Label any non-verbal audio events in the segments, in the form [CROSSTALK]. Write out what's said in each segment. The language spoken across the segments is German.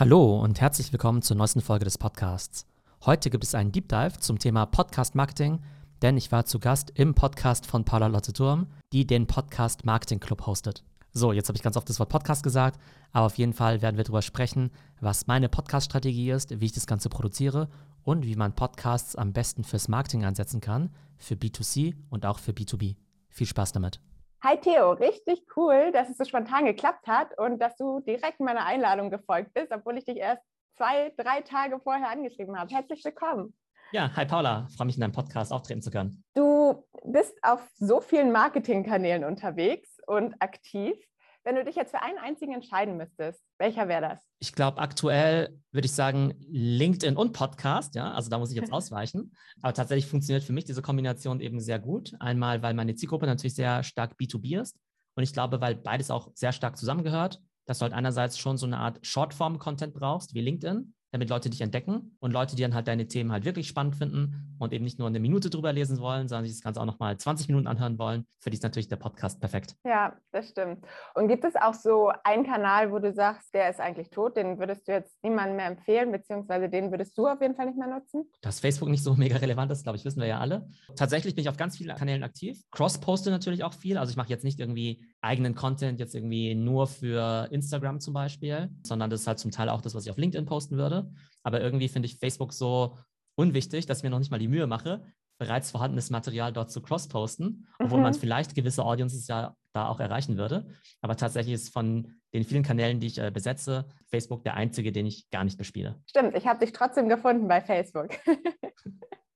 Hallo und herzlich willkommen zur neuesten Folge des Podcasts. Heute gibt es einen Deep Dive zum Thema Podcast Marketing, denn ich war zu Gast im Podcast von Paula Lotte Turm, die den Podcast Marketing Club hostet. So, jetzt habe ich ganz oft das Wort Podcast gesagt, aber auf jeden Fall werden wir darüber sprechen, was meine Podcast-Strategie ist, wie ich das Ganze produziere und wie man Podcasts am besten fürs Marketing einsetzen kann, für B2C und auch für B2B. Viel Spaß damit. Hi Theo, richtig cool, dass es so spontan geklappt hat und dass du direkt meiner Einladung gefolgt bist, obwohl ich dich erst zwei, drei Tage vorher angeschrieben habe. Herzlich willkommen. Ja, hi Paula, freue mich in deinem Podcast auftreten zu können. Du bist auf so vielen Marketingkanälen unterwegs und aktiv. Wenn du dich jetzt für einen einzigen entscheiden müsstest, welcher wäre das? Ich glaube, aktuell würde ich sagen LinkedIn und Podcast, ja, also da muss ich jetzt [LAUGHS] ausweichen. Aber tatsächlich funktioniert für mich diese Kombination eben sehr gut. Einmal, weil meine Zielgruppe natürlich sehr stark B2B ist und ich glaube, weil beides auch sehr stark zusammengehört, dass du halt einerseits schon so eine Art Shortform-Content brauchst, wie LinkedIn, damit Leute dich entdecken und Leute, die dann halt deine Themen halt wirklich spannend finden und eben nicht nur eine Minute drüber lesen wollen, sondern sich das Ganze auch nochmal 20 Minuten anhören wollen. Für die ist natürlich der Podcast perfekt. Ja, das stimmt. Und gibt es auch so einen Kanal, wo du sagst, der ist eigentlich tot, den würdest du jetzt niemandem mehr empfehlen, beziehungsweise den würdest du auf jeden Fall nicht mehr nutzen? Dass Facebook nicht so [LAUGHS] mega relevant ist, glaube ich, wissen wir ja alle. Tatsächlich bin ich auf ganz vielen Kanälen aktiv. Cross-poste natürlich auch viel. Also ich mache jetzt nicht irgendwie eigenen Content jetzt irgendwie nur für Instagram zum Beispiel, sondern das ist halt zum Teil auch das, was ich auf LinkedIn posten würde. Aber irgendwie finde ich Facebook so unwichtig, dass ich mir noch nicht mal die Mühe mache, bereits vorhandenes Material dort zu cross-posten, obwohl mhm. man vielleicht gewisse Audiences ja da auch erreichen würde. Aber tatsächlich ist von den vielen Kanälen, die ich äh, besetze, Facebook der einzige, den ich gar nicht bespiele. Stimmt, ich habe dich trotzdem gefunden bei Facebook. [LAUGHS]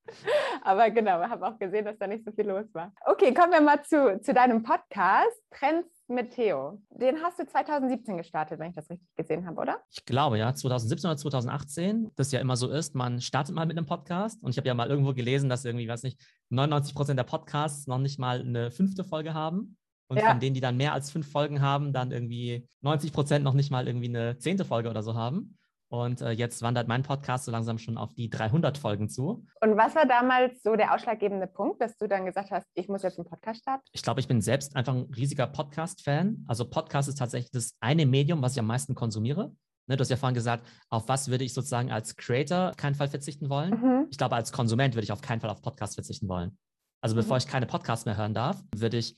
[LAUGHS] Aber genau, habe auch gesehen, dass da nicht so viel los war. Okay, kommen wir mal zu, zu deinem Podcast, Trends mit Theo. Den hast du 2017 gestartet, wenn ich das richtig gesehen habe, oder? Ich glaube, ja, 2017 oder 2018. Das ja immer so ist, man startet mal mit einem Podcast. Und ich habe ja mal irgendwo gelesen, dass irgendwie, weiß nicht, 99 Prozent der Podcasts noch nicht mal eine fünfte Folge haben. Und ja. von denen, die dann mehr als fünf Folgen haben, dann irgendwie 90 Prozent noch nicht mal irgendwie eine zehnte Folge oder so haben. Und äh, jetzt wandert mein Podcast so langsam schon auf die 300 Folgen zu. Und was war damals so der ausschlaggebende Punkt, dass du dann gesagt hast, ich muss jetzt einen Podcast starten? Ich glaube, ich bin selbst einfach ein riesiger Podcast-Fan. Also Podcast ist tatsächlich das eine Medium, was ich am meisten konsumiere. Ne, du hast ja vorhin gesagt, auf was würde ich sozusagen als Creator keinen Fall verzichten wollen? Mhm. Ich glaube, als Konsument würde ich auf keinen Fall auf Podcast verzichten wollen. Also bevor mhm. ich keine Podcasts mehr hören darf, würde ich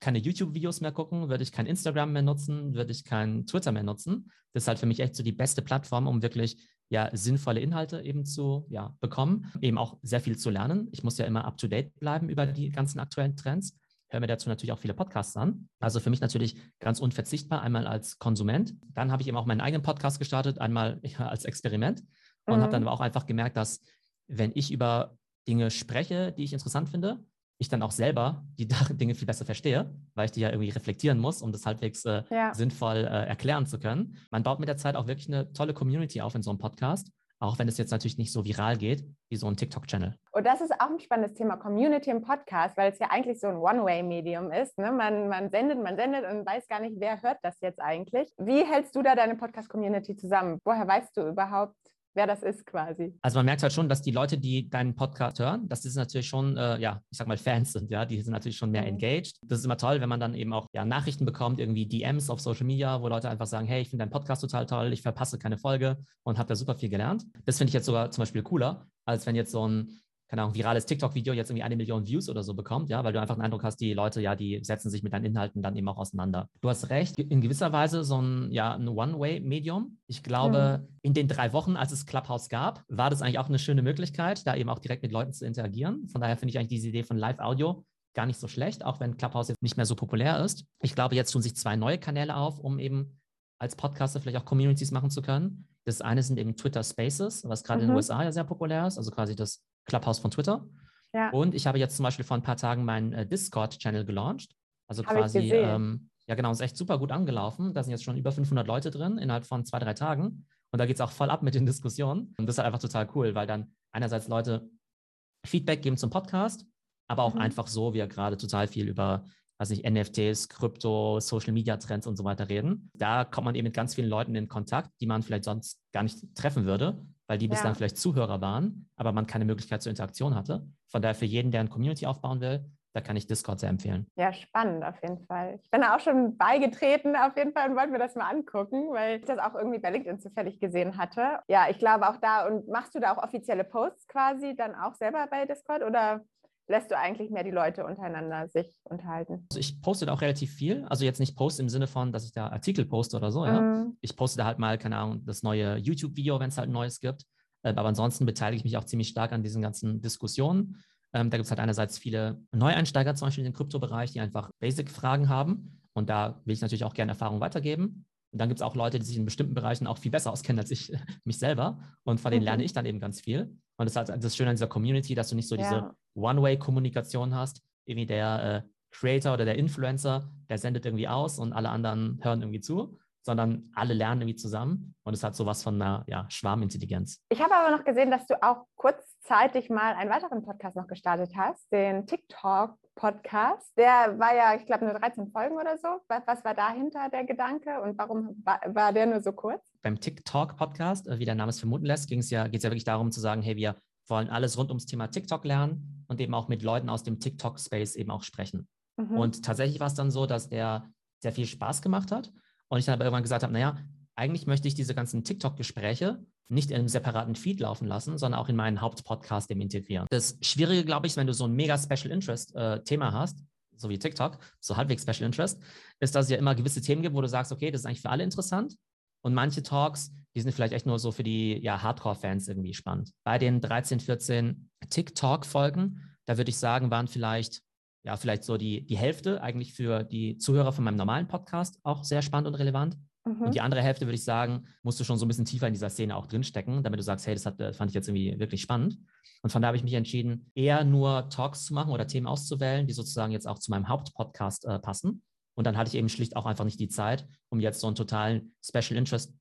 keine YouTube-Videos mehr gucken, würde ich kein Instagram mehr nutzen, würde ich kein Twitter mehr nutzen. Das ist halt für mich echt so die beste Plattform, um wirklich ja sinnvolle Inhalte eben zu ja, bekommen, eben auch sehr viel zu lernen. Ich muss ja immer up to date bleiben über die ganzen aktuellen Trends. Höre mir dazu natürlich auch viele Podcasts an. Also für mich natürlich ganz unverzichtbar, einmal als Konsument. Dann habe ich eben auch meinen eigenen Podcast gestartet, einmal [LAUGHS] ja, als Experiment und mhm. habe dann aber auch einfach gemerkt, dass wenn ich über Dinge spreche, die ich interessant finde, ich dann auch selber die [LAUGHS] Dinge viel besser verstehe, weil ich die ja irgendwie reflektieren muss, um das halbwegs äh, ja. sinnvoll äh, erklären zu können. Man baut mit der Zeit auch wirklich eine tolle Community auf in so einem Podcast, auch wenn es jetzt natürlich nicht so viral geht wie so ein TikTok-Channel. Und das ist auch ein spannendes Thema, Community im Podcast, weil es ja eigentlich so ein One-Way-Medium ist. Ne? Man, man sendet, man sendet und weiß gar nicht, wer hört das jetzt eigentlich. Wie hältst du da deine Podcast-Community zusammen? Woher weißt du überhaupt, wer das ist quasi. Also man merkt halt schon, dass die Leute, die deinen Podcast hören, dass das natürlich schon, äh, ja, ich sag mal, Fans sind, ja, die sind natürlich schon mehr mhm. engaged. Das ist immer toll, wenn man dann eben auch ja, Nachrichten bekommt, irgendwie DMs auf Social Media, wo Leute einfach sagen, hey, ich finde deinen Podcast total toll, ich verpasse keine Folge und habe da super viel gelernt. Das finde ich jetzt sogar zum Beispiel cooler, als wenn jetzt so ein keine Ahnung, virales TikTok-Video jetzt irgendwie eine Million Views oder so bekommt, ja, weil du einfach den Eindruck hast, die Leute, ja, die setzen sich mit deinen Inhalten dann eben auch auseinander. Du hast recht, in gewisser Weise so ein, ja, ein One-Way-Medium. Ich glaube, mhm. in den drei Wochen, als es Clubhouse gab, war das eigentlich auch eine schöne Möglichkeit, da eben auch direkt mit Leuten zu interagieren. Von daher finde ich eigentlich diese Idee von Live-Audio gar nicht so schlecht, auch wenn Clubhouse jetzt nicht mehr so populär ist. Ich glaube, jetzt tun sich zwei neue Kanäle auf, um eben als Podcaster vielleicht auch Communities machen zu können. Das eine sind eben Twitter Spaces, was gerade mhm. in den mhm. USA ja sehr populär ist, also quasi das Clubhouse von Twitter. Ja. Und ich habe jetzt zum Beispiel vor ein paar Tagen meinen äh, Discord-Channel gelauncht. Also habe quasi, ähm, ja genau, ist echt super gut angelaufen. Da sind jetzt schon über 500 Leute drin innerhalb von zwei, drei Tagen. Und da geht es auch voll ab mit den Diskussionen. Und das ist halt einfach total cool, weil dann einerseits Leute Feedback geben zum Podcast, aber auch mhm. einfach so, wir gerade total viel über, weiß nicht, NFTs, Krypto, Social Media Trends und so weiter reden. Da kommt man eben mit ganz vielen Leuten in Kontakt, die man vielleicht sonst gar nicht treffen würde, weil die ja. bislang vielleicht Zuhörer waren, aber man keine Möglichkeit zur Interaktion hatte. Von daher für jeden, der eine Community aufbauen will, da kann ich Discord sehr empfehlen. Ja, spannend auf jeden Fall. Ich bin da auch schon beigetreten auf jeden Fall und wollte mir das mal angucken, weil ich das auch irgendwie bei LinkedIn zufällig gesehen hatte. Ja, ich glaube auch da und machst du da auch offizielle Posts quasi dann auch selber bei Discord oder lässt du eigentlich mehr die Leute untereinander sich unterhalten? Also ich poste da auch relativ viel. Also jetzt nicht Post im Sinne von, dass ich da Artikel poste oder so, ja. Mhm. Ich poste da halt mal, keine Ahnung, das neue YouTube-Video, wenn es halt ein neues gibt. Äh, aber ansonsten beteilige ich mich auch ziemlich stark an diesen ganzen Diskussionen. Ähm, da gibt es halt einerseits viele Neueinsteiger, zum Beispiel in den Kryptobereich, die einfach Basic-Fragen haben. Und da will ich natürlich auch gerne Erfahrung weitergeben. Und dann gibt es auch Leute, die sich in bestimmten Bereichen auch viel besser auskennen als ich [LAUGHS] mich selber. Und von denen lerne mhm. ich dann eben ganz viel. Und das ist halt das Schöne an dieser Community, dass du nicht so ja. diese One-Way-Kommunikation hast. Irgendwie der äh, Creator oder der Influencer, der sendet irgendwie aus und alle anderen hören irgendwie zu, sondern alle lernen irgendwie zusammen. Und es hat sowas von einer ja, Schwarmintelligenz. Ich habe aber noch gesehen, dass du auch kurzzeitig mal einen weiteren Podcast noch gestartet hast, den TikTok Podcast. Der war ja, ich glaube, nur 13 Folgen oder so. Was, was, war dahinter der Gedanke und warum war, war der nur so kurz? Beim TikTok-Podcast, äh, wie der Name es vermuten lässt, ging es ja, geht es ja wirklich darum zu sagen, hey, wir wollen alles rund ums Thema TikTok lernen und eben auch mit Leuten aus dem TikTok-Space eben auch sprechen. Mhm. Und tatsächlich war es dann so, dass der sehr viel Spaß gemacht hat und ich dann aber irgendwann gesagt habe, naja, eigentlich möchte ich diese ganzen TikTok-Gespräche nicht in einem separaten Feed laufen lassen, sondern auch in meinen Hauptpodcast eben integrieren. Das Schwierige, glaube ich, wenn du so ein mega Special Interest äh, Thema hast, so wie TikTok, so halbwegs Special Interest, ist, dass es ja immer gewisse Themen gibt, wo du sagst, okay, das ist eigentlich für alle interessant. Und manche Talks, die sind vielleicht echt nur so für die ja, Hardcore-Fans irgendwie spannend. Bei den 13, 14 TikTok-Folgen, da würde ich sagen, waren vielleicht, ja, vielleicht so die, die Hälfte eigentlich für die Zuhörer von meinem normalen Podcast auch sehr spannend und relevant. Mhm. Und die andere Hälfte, würde ich sagen, musst du schon so ein bisschen tiefer in dieser Szene auch drinstecken, damit du sagst, hey, das hat, äh, fand ich jetzt irgendwie wirklich spannend. Und von da habe ich mich entschieden, eher nur Talks zu machen oder Themen auszuwählen, die sozusagen jetzt auch zu meinem Hauptpodcast äh, passen. Und dann hatte ich eben schlicht auch einfach nicht die Zeit, um jetzt so einen totalen Special Interest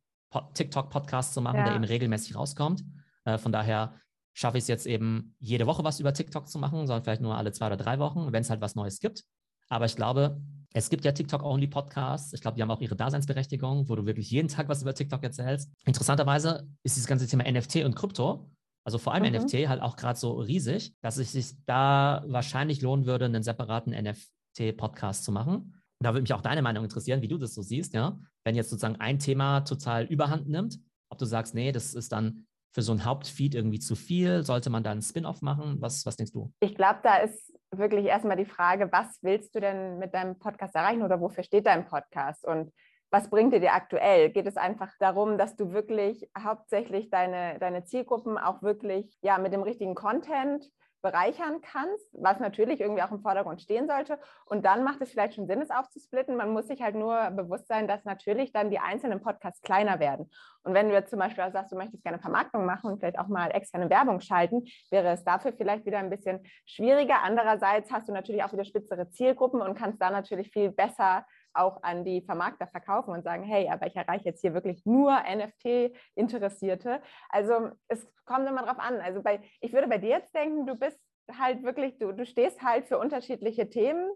TikTok-Podcast zu machen, ja. der eben regelmäßig rauskommt. Äh, von daher schaffe ich es jetzt eben jede Woche was über TikTok zu machen, sondern vielleicht nur alle zwei oder drei Wochen, wenn es halt was Neues gibt. Aber ich glaube, es gibt ja TikTok-Only-Podcasts. Ich glaube, die haben auch ihre Daseinsberechtigung, wo du wirklich jeden Tag was über TikTok erzählst. Interessanterweise ist dieses ganze Thema NFT und Krypto, also vor allem mhm. NFT, halt auch gerade so riesig, dass es sich da wahrscheinlich lohnen würde, einen separaten NFT-Podcast zu machen. Da würde mich auch deine Meinung interessieren, wie du das so siehst, ja. Wenn jetzt sozusagen ein Thema total überhand nimmt, ob du sagst, nee, das ist dann für so ein Hauptfeed irgendwie zu viel? Sollte man da einen Spin-off machen? Was, was denkst du? Ich glaube, da ist wirklich erstmal die Frage, was willst du denn mit deinem Podcast erreichen oder wofür steht dein Podcast? Und was bringt dir dir aktuell? Geht es einfach darum, dass du wirklich hauptsächlich deine, deine Zielgruppen auch wirklich ja, mit dem richtigen Content bereichern kannst, was natürlich irgendwie auch im Vordergrund stehen sollte. Und dann macht es vielleicht schon Sinn, es aufzusplitten. Man muss sich halt nur bewusst sein, dass natürlich dann die einzelnen Podcasts kleiner werden. Und wenn du jetzt zum Beispiel sagst, du möchtest gerne Vermarktung machen und vielleicht auch mal externe Werbung schalten, wäre es dafür vielleicht wieder ein bisschen schwieriger. Andererseits hast du natürlich auch wieder spitzere Zielgruppen und kannst da natürlich viel besser auch an die Vermarkter verkaufen und sagen, hey, aber ich erreiche jetzt hier wirklich nur NFT-Interessierte. Also es kommt immer drauf an. Also bei, ich würde bei dir jetzt denken, du bist halt wirklich, du, du stehst halt für unterschiedliche Themen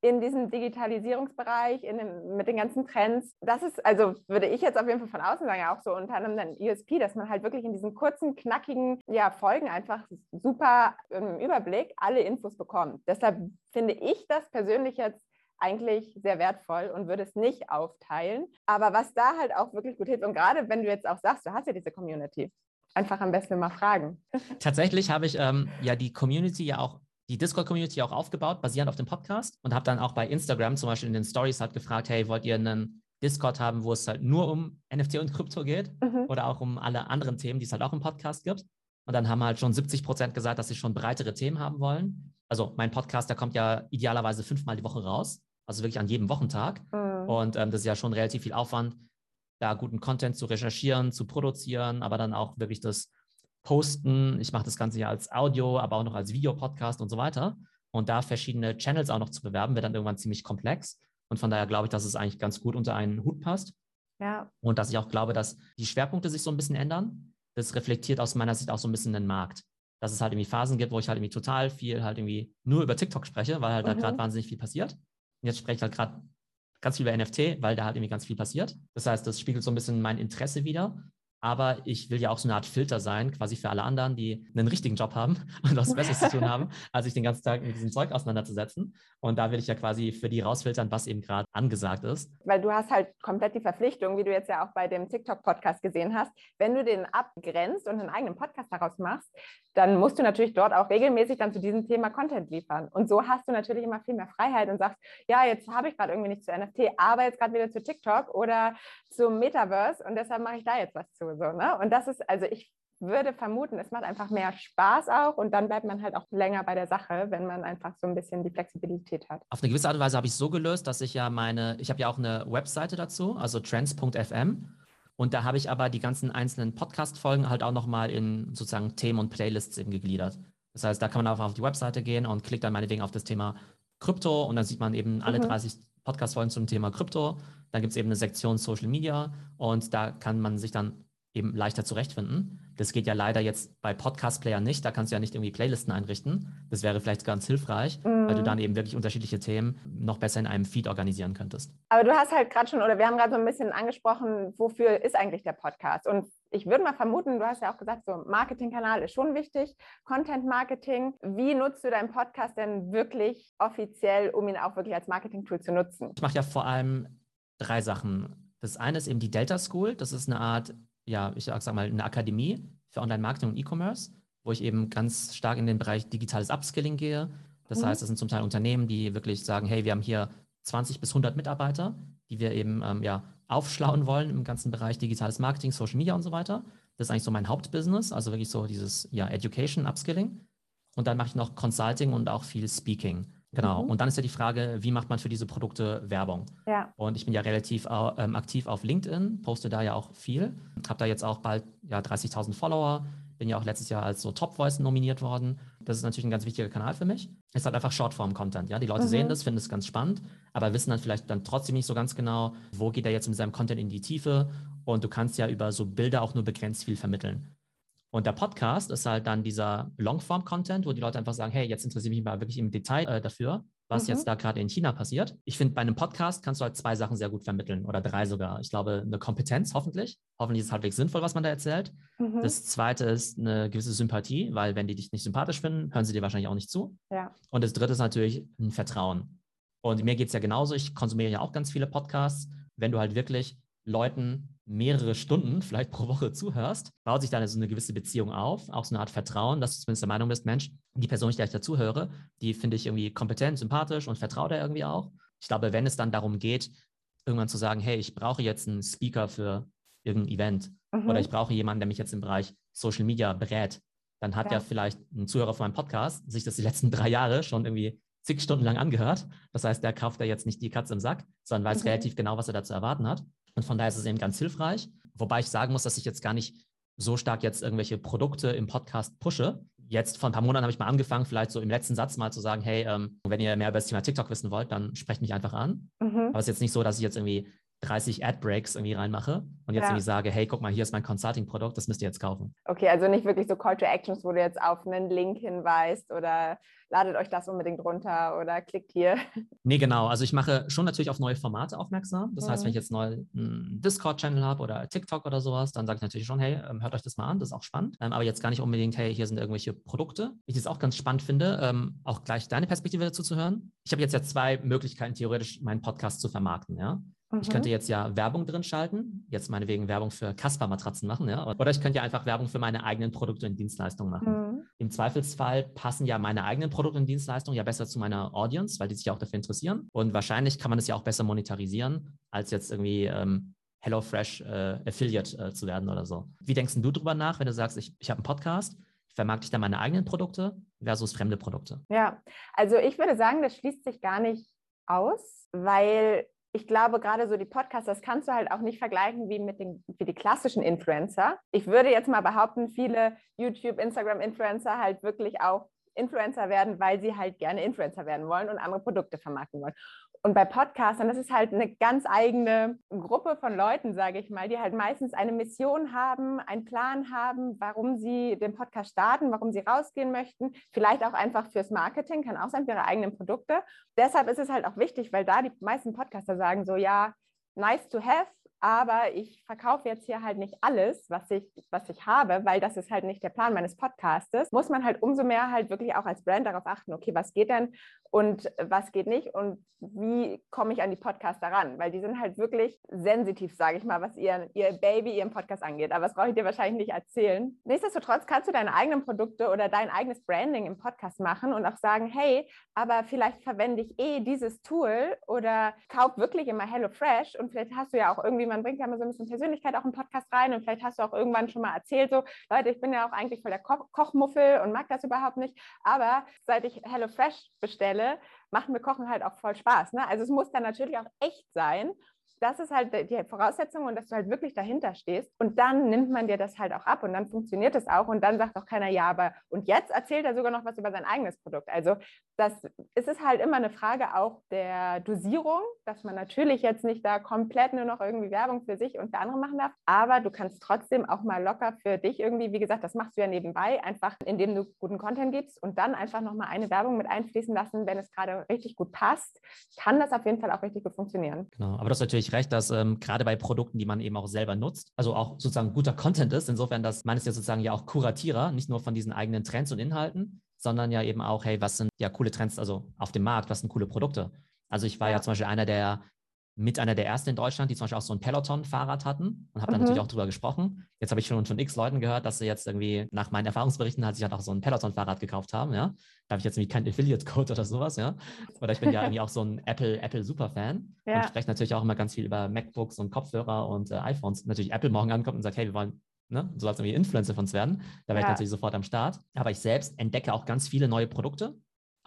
in diesem Digitalisierungsbereich, in dem, mit den ganzen Trends. Das ist, also würde ich jetzt auf jeden Fall von außen sagen, auch so unter anderem dann ESP, dass man halt wirklich in diesen kurzen, knackigen ja, Folgen einfach super im Überblick alle Infos bekommt. Deshalb finde ich das persönlich jetzt eigentlich sehr wertvoll und würde es nicht aufteilen. Aber was da halt auch wirklich gut hilft, und gerade wenn du jetzt auch sagst, du hast ja diese Community, einfach am besten mal fragen. [LAUGHS] Tatsächlich habe ich ähm, ja die Community ja auch die Discord-Community auch aufgebaut, basierend auf dem Podcast und habe dann auch bei Instagram zum Beispiel in den Stories halt gefragt, hey, wollt ihr einen Discord haben, wo es halt nur um NFT und Krypto geht mhm. oder auch um alle anderen Themen, die es halt auch im Podcast gibt? Und dann haben halt schon 70 Prozent gesagt, dass sie schon breitere Themen haben wollen. Also mein Podcast, der kommt ja idealerweise fünfmal die Woche raus also wirklich an jedem Wochentag. Mhm. Und ähm, das ist ja schon relativ viel Aufwand, da guten Content zu recherchieren, zu produzieren, aber dann auch wirklich das Posten. Ich mache das Ganze ja als Audio, aber auch noch als Videopodcast und so weiter. Und da verschiedene Channels auch noch zu bewerben, wird dann irgendwann ziemlich komplex. Und von daher glaube ich, dass es eigentlich ganz gut unter einen Hut passt. Ja. Und dass ich auch glaube, dass die Schwerpunkte sich so ein bisschen ändern. Das reflektiert aus meiner Sicht auch so ein bisschen den Markt. Dass es halt irgendwie Phasen gibt, wo ich halt irgendwie total viel halt irgendwie nur über TikTok spreche, weil halt mhm. da gerade wahnsinnig viel passiert. Jetzt spreche ich halt gerade ganz viel über NFT, weil da halt irgendwie ganz viel passiert. Das heißt, das spiegelt so ein bisschen mein Interesse wieder. aber ich will ja auch so eine Art Filter sein, quasi für alle anderen, die einen richtigen Job haben [LAUGHS] und was Besseres zu tun haben, [LAUGHS] als sich den ganzen Tag mit diesem Zeug auseinanderzusetzen. Und da will ich ja quasi für die rausfiltern, was eben gerade angesagt ist. Weil du hast halt komplett die Verpflichtung, wie du jetzt ja auch bei dem TikTok-Podcast gesehen hast, wenn du den abgrenzt und einen eigenen Podcast daraus machst, dann musst du natürlich dort auch regelmäßig dann zu diesem Thema Content liefern. Und so hast du natürlich immer viel mehr Freiheit und sagst, ja, jetzt habe ich gerade irgendwie nicht zu NFT, aber jetzt gerade wieder zu TikTok oder zum Metaverse und deshalb mache ich da jetzt was zu. So, ne? Und das ist, also ich würde vermuten, es macht einfach mehr Spaß auch und dann bleibt man halt auch länger bei der Sache, wenn man einfach so ein bisschen die Flexibilität hat. Auf eine gewisse Art und Weise habe ich es so gelöst, dass ich ja meine, ich habe ja auch eine Webseite dazu, also trends.fm und da habe ich aber die ganzen einzelnen Podcast-Folgen halt auch nochmal in sozusagen Themen und Playlists eben gegliedert. Das heißt, da kann man einfach auf die Webseite gehen und klickt dann meinetwegen auf das Thema Krypto und dann sieht man eben alle mhm. 30 Podcast-Folgen zum Thema Krypto. Dann gibt es eben eine Sektion Social Media und da kann man sich dann eben leichter zurechtfinden. Das geht ja leider jetzt bei Podcast-Playern nicht. Da kannst du ja nicht irgendwie Playlisten einrichten. Das wäre vielleicht ganz hilfreich, mm. weil du mhm. dann eben wirklich unterschiedliche Themen noch besser in einem Feed organisieren könntest. Aber du hast halt gerade schon, oder wir haben gerade so ein bisschen angesprochen, wofür ist eigentlich der Podcast? Und ich würde mal vermuten, du hast ja auch gesagt, so Marketingkanal ist schon wichtig, Content Marketing. Wie nutzt du deinen Podcast denn wirklich offiziell, um ihn auch wirklich als Marketing-Tool zu nutzen? Ich mache ja vor allem drei Sachen. Das eine ist eben die Delta School. Das ist eine Art ja, ich sag mal, eine Akademie für Online-Marketing und E-Commerce, wo ich eben ganz stark in den Bereich digitales Upskilling gehe. Das mhm. heißt, das sind zum Teil Unternehmen, die wirklich sagen, hey, wir haben hier 20 bis 100 Mitarbeiter, die wir eben ähm, ja, aufschlauen wollen im ganzen Bereich digitales Marketing, Social Media und so weiter. Das ist eigentlich so mein Hauptbusiness, also wirklich so dieses ja, Education, Upskilling. Und dann mache ich noch Consulting und auch viel Speaking. Genau. Mhm. Und dann ist ja die Frage, wie macht man für diese Produkte Werbung? Ja. Und ich bin ja relativ ähm, aktiv auf LinkedIn, poste da ja auch viel. Habe da jetzt auch bald ja 30.000 Follower. Bin ja auch letztes Jahr als so Top Voice nominiert worden. Das ist natürlich ein ganz wichtiger Kanal für mich. Es ist halt einfach Shortform-Content. Ja, die Leute mhm. sehen das, finden es ganz spannend, aber wissen dann vielleicht dann trotzdem nicht so ganz genau, wo geht er jetzt mit seinem Content in die Tiefe. Und du kannst ja über so Bilder auch nur begrenzt viel vermitteln. Und der Podcast ist halt dann dieser Longform-Content, wo die Leute einfach sagen, hey, jetzt interessiere ich mich mal wirklich im Detail äh, dafür, was mhm. jetzt da gerade in China passiert. Ich finde, bei einem Podcast kannst du halt zwei Sachen sehr gut vermitteln oder drei sogar. Ich glaube, eine Kompetenz hoffentlich. Hoffentlich ist es halbwegs sinnvoll, was man da erzählt. Mhm. Das zweite ist eine gewisse Sympathie, weil wenn die dich nicht sympathisch finden, hören sie dir wahrscheinlich auch nicht zu. Ja. Und das dritte ist natürlich ein Vertrauen. Und mir geht es ja genauso. Ich konsumiere ja auch ganz viele Podcasts. Wenn du halt wirklich Leuten mehrere Stunden, [LAUGHS] vielleicht pro Woche zuhörst, baut sich dann so eine gewisse Beziehung auf, auch so eine Art Vertrauen, dass du zumindest der Meinung bist, Mensch, die Person, die ich dazu höre, die finde ich irgendwie kompetent, sympathisch und vertraue da irgendwie auch. Ich glaube, wenn es dann darum geht, irgendwann zu sagen, hey, ich brauche jetzt einen Speaker für irgendein Event mhm. oder ich brauche jemanden, der mich jetzt im Bereich Social Media berät, dann hat ja. ja vielleicht ein Zuhörer von meinem Podcast sich das die letzten drei Jahre schon irgendwie zig Stunden lang angehört. Das heißt, der kauft da jetzt nicht die Katze im Sack, sondern weiß mhm. relativ genau, was er da zu erwarten hat. Und von daher ist es eben ganz hilfreich. Wobei ich sagen muss, dass ich jetzt gar nicht so stark jetzt irgendwelche Produkte im Podcast pushe. Jetzt vor ein paar Monaten habe ich mal angefangen, vielleicht so im letzten Satz mal zu sagen, hey, ähm, wenn ihr mehr über das Thema TikTok wissen wollt, dann sprecht mich einfach an. Mhm. Aber es ist jetzt nicht so, dass ich jetzt irgendwie 30 Ad-Breaks irgendwie reinmache und jetzt ja. irgendwie sage, hey, guck mal, hier ist mein Consulting-Produkt, das müsst ihr jetzt kaufen. Okay, also nicht wirklich so Call to Actions, wo du jetzt auf einen Link hinweist oder ladet euch das unbedingt runter oder klickt hier. Nee, genau. Also ich mache schon natürlich auf neue Formate aufmerksam. Das mhm. heißt, wenn ich mhm. jetzt neu einen Discord-Channel habe oder TikTok oder sowas, dann sage ich natürlich schon, hey, ähm, hört euch das mal an, das ist auch spannend. Ähm, aber jetzt gar nicht unbedingt, hey, hier sind irgendwelche Produkte. Ich das auch ganz spannend finde, ähm, auch gleich deine Perspektive dazu zu hören. Ich habe jetzt ja zwei Möglichkeiten, theoretisch meinen Podcast zu vermarkten. Ja? Mhm. Ich könnte jetzt ja Werbung drin schalten, jetzt meinetwegen Werbung für Casper-Matratzen machen, ja. Oder ich könnte ja einfach Werbung für meine eigenen Produkte und Dienstleistungen machen. Mhm. Im Zweifelsfall passen ja meine eigenen Produkte und Dienstleistungen ja besser zu meiner Audience, weil die sich ja auch dafür interessieren. Und wahrscheinlich kann man es ja auch besser monetarisieren, als jetzt irgendwie ähm, HelloFresh äh, Affiliate äh, zu werden oder so. Wie denkst du drüber nach, wenn du sagst, ich, ich habe einen Podcast, vermarkte ich dann meine eigenen Produkte versus fremde Produkte? Ja, also ich würde sagen, das schließt sich gar nicht aus, weil ich glaube, gerade so die Podcasts, das kannst du halt auch nicht vergleichen wie mit den wie die klassischen Influencer. Ich würde jetzt mal behaupten, viele YouTube, Instagram-Influencer halt wirklich auch Influencer werden, weil sie halt gerne Influencer werden wollen und andere Produkte vermarkten wollen. Und bei Podcastern, das ist halt eine ganz eigene Gruppe von Leuten, sage ich mal, die halt meistens eine Mission haben, einen Plan haben, warum sie den Podcast starten, warum sie rausgehen möchten. Vielleicht auch einfach fürs Marketing, kann auch sein für ihre eigenen Produkte. Deshalb ist es halt auch wichtig, weil da die meisten Podcaster sagen so, ja, nice to have, aber ich verkaufe jetzt hier halt nicht alles, was ich, was ich habe, weil das ist halt nicht der Plan meines Podcastes, muss man halt umso mehr halt wirklich auch als Brand darauf achten, okay, was geht denn und was geht nicht? Und wie komme ich an die Podcaster ran, weil die sind halt wirklich sensitiv, sage ich mal, was ihr, ihr Baby, ihren Podcast angeht. Aber das brauche ich dir wahrscheinlich nicht erzählen. Nichtsdestotrotz kannst du deine eigenen Produkte oder dein eigenes Branding im Podcast machen und auch sagen, hey, aber vielleicht verwende ich eh dieses Tool oder kauf wirklich immer HelloFresh und vielleicht hast du ja auch irgendwie, man bringt ja immer so ein bisschen Persönlichkeit auch im Podcast rein. Und vielleicht hast du auch irgendwann schon mal erzählt, so, Leute, ich bin ja auch eigentlich voll der Ko Kochmuffel und mag das überhaupt nicht, aber seit ich HelloFresh bestelle, macht mir Kochen halt auch voll Spaß. Ne? Also es muss dann natürlich auch echt sein das ist halt die Voraussetzung und dass du halt wirklich dahinter stehst. Und dann nimmt man dir das halt auch ab und dann funktioniert es auch. Und dann sagt auch keiner, ja, aber und jetzt erzählt er sogar noch was über sein eigenes Produkt. Also das es ist halt immer eine Frage auch der Dosierung, dass man natürlich jetzt nicht da komplett nur noch irgendwie Werbung für sich und für andere machen darf. Aber du kannst trotzdem auch mal locker für dich irgendwie, wie gesagt, das machst du ja nebenbei, einfach indem du guten Content gibst und dann einfach nochmal eine Werbung mit einfließen lassen, wenn es gerade richtig gut passt, kann das auf jeden Fall auch richtig gut funktionieren. Genau, aber das ist natürlich recht, dass ähm, gerade bei Produkten, die man eben auch selber nutzt, also auch sozusagen guter Content ist, insofern, dass man ist ja sozusagen ja auch Kuratierer, nicht nur von diesen eigenen Trends und Inhalten, sondern ja eben auch, hey, was sind ja coole Trends, also auf dem Markt, was sind coole Produkte? Also ich war ja, ja zum Beispiel einer der mit einer der ersten in Deutschland, die zum Beispiel auch so ein Peloton-Fahrrad hatten und habe mhm. da natürlich auch drüber gesprochen. Jetzt habe ich schon von x Leuten gehört, dass sie jetzt irgendwie nach meinen Erfahrungsberichten halt sich halt auch so ein Peloton-Fahrrad gekauft haben, ja. Da habe ich jetzt irgendwie keinen Affiliate-Code oder sowas, ja. Oder ich bin ja [LAUGHS] irgendwie auch so ein Apple, Apple Superfan ja. und spreche natürlich auch immer ganz viel über MacBooks und Kopfhörer und äh, iPhones. Natürlich Apple morgen ankommt und sagt, hey, wir wollen Ne? so als irgendwie Influencer von uns werden, da wäre ja. ich natürlich sofort am Start. Aber ich selbst entdecke auch ganz viele neue Produkte,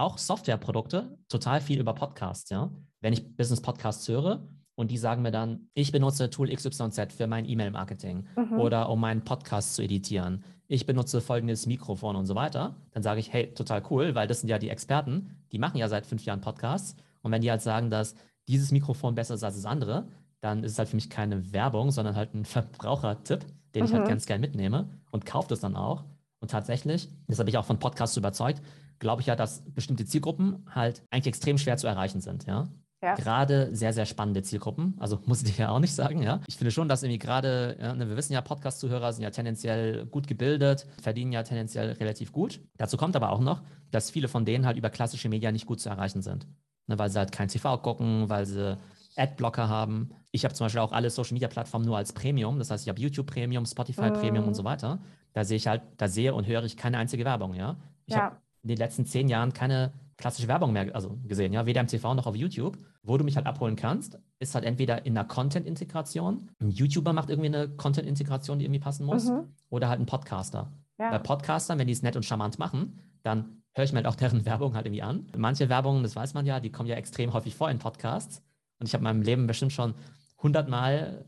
auch Softwareprodukte, total viel über Podcasts, ja. Wenn ich Business-Podcasts höre, und die sagen mir dann, ich benutze Tool XYZ für mein E-Mail-Marketing mhm. oder um meinen Podcast zu editieren. Ich benutze folgendes Mikrofon und so weiter. Dann sage ich, hey, total cool, weil das sind ja die Experten, die machen ja seit fünf Jahren Podcasts. Und wenn die halt sagen, dass dieses Mikrofon besser ist als das andere, dann ist es halt für mich keine Werbung, sondern halt ein [LAUGHS] Verbrauchertipp, den mhm. ich halt mhm. ganz gern mitnehme und kaufe das dann auch. Und tatsächlich, das habe ich auch von Podcasts überzeugt, glaube ich ja, dass bestimmte Zielgruppen halt eigentlich extrem schwer zu erreichen sind, ja. Ja. Gerade sehr, sehr spannende Zielgruppen. Also [LAUGHS] muss ich dir ja auch nicht sagen, ja. Ich finde schon, dass irgendwie gerade, ja, ne, wir wissen ja, Podcast-Zuhörer sind ja tendenziell gut gebildet, verdienen ja tendenziell relativ gut. Dazu kommt aber auch noch, dass viele von denen halt über klassische Medien nicht gut zu erreichen sind. Ne, weil sie halt kein TV gucken, weil sie Adblocker haben. Ich habe zum Beispiel auch alle Social Media Plattformen nur als Premium. Das heißt, ich habe YouTube Premium, Spotify mm. Premium und so weiter. Da sehe ich halt, da sehe und höre ich keine einzige Werbung, ja. Ich ja. habe in den letzten zehn Jahren keine klassische Werbung mehr also gesehen, ja, weder im TV noch auf YouTube. Wo du mich halt abholen kannst, ist halt entweder in einer Content-Integration, ein YouTuber macht irgendwie eine Content-Integration, die irgendwie passen muss, mhm. oder halt ein Podcaster. Ja. Bei Podcastern, wenn die es nett und charmant machen, dann höre ich mir halt auch deren [LAUGHS] Werbung halt irgendwie an. Manche Werbungen, das weiß man ja, die kommen ja extrem häufig vor in Podcasts. Und ich habe in meinem Leben bestimmt schon hundertmal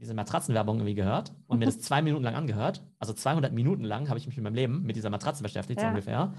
diese Matratzenwerbung irgendwie gehört und mir das zwei Minuten lang angehört. Also 200 Minuten lang habe ich mich in meinem Leben mit dieser Matratze beschäftigt, ja. so ungefähr.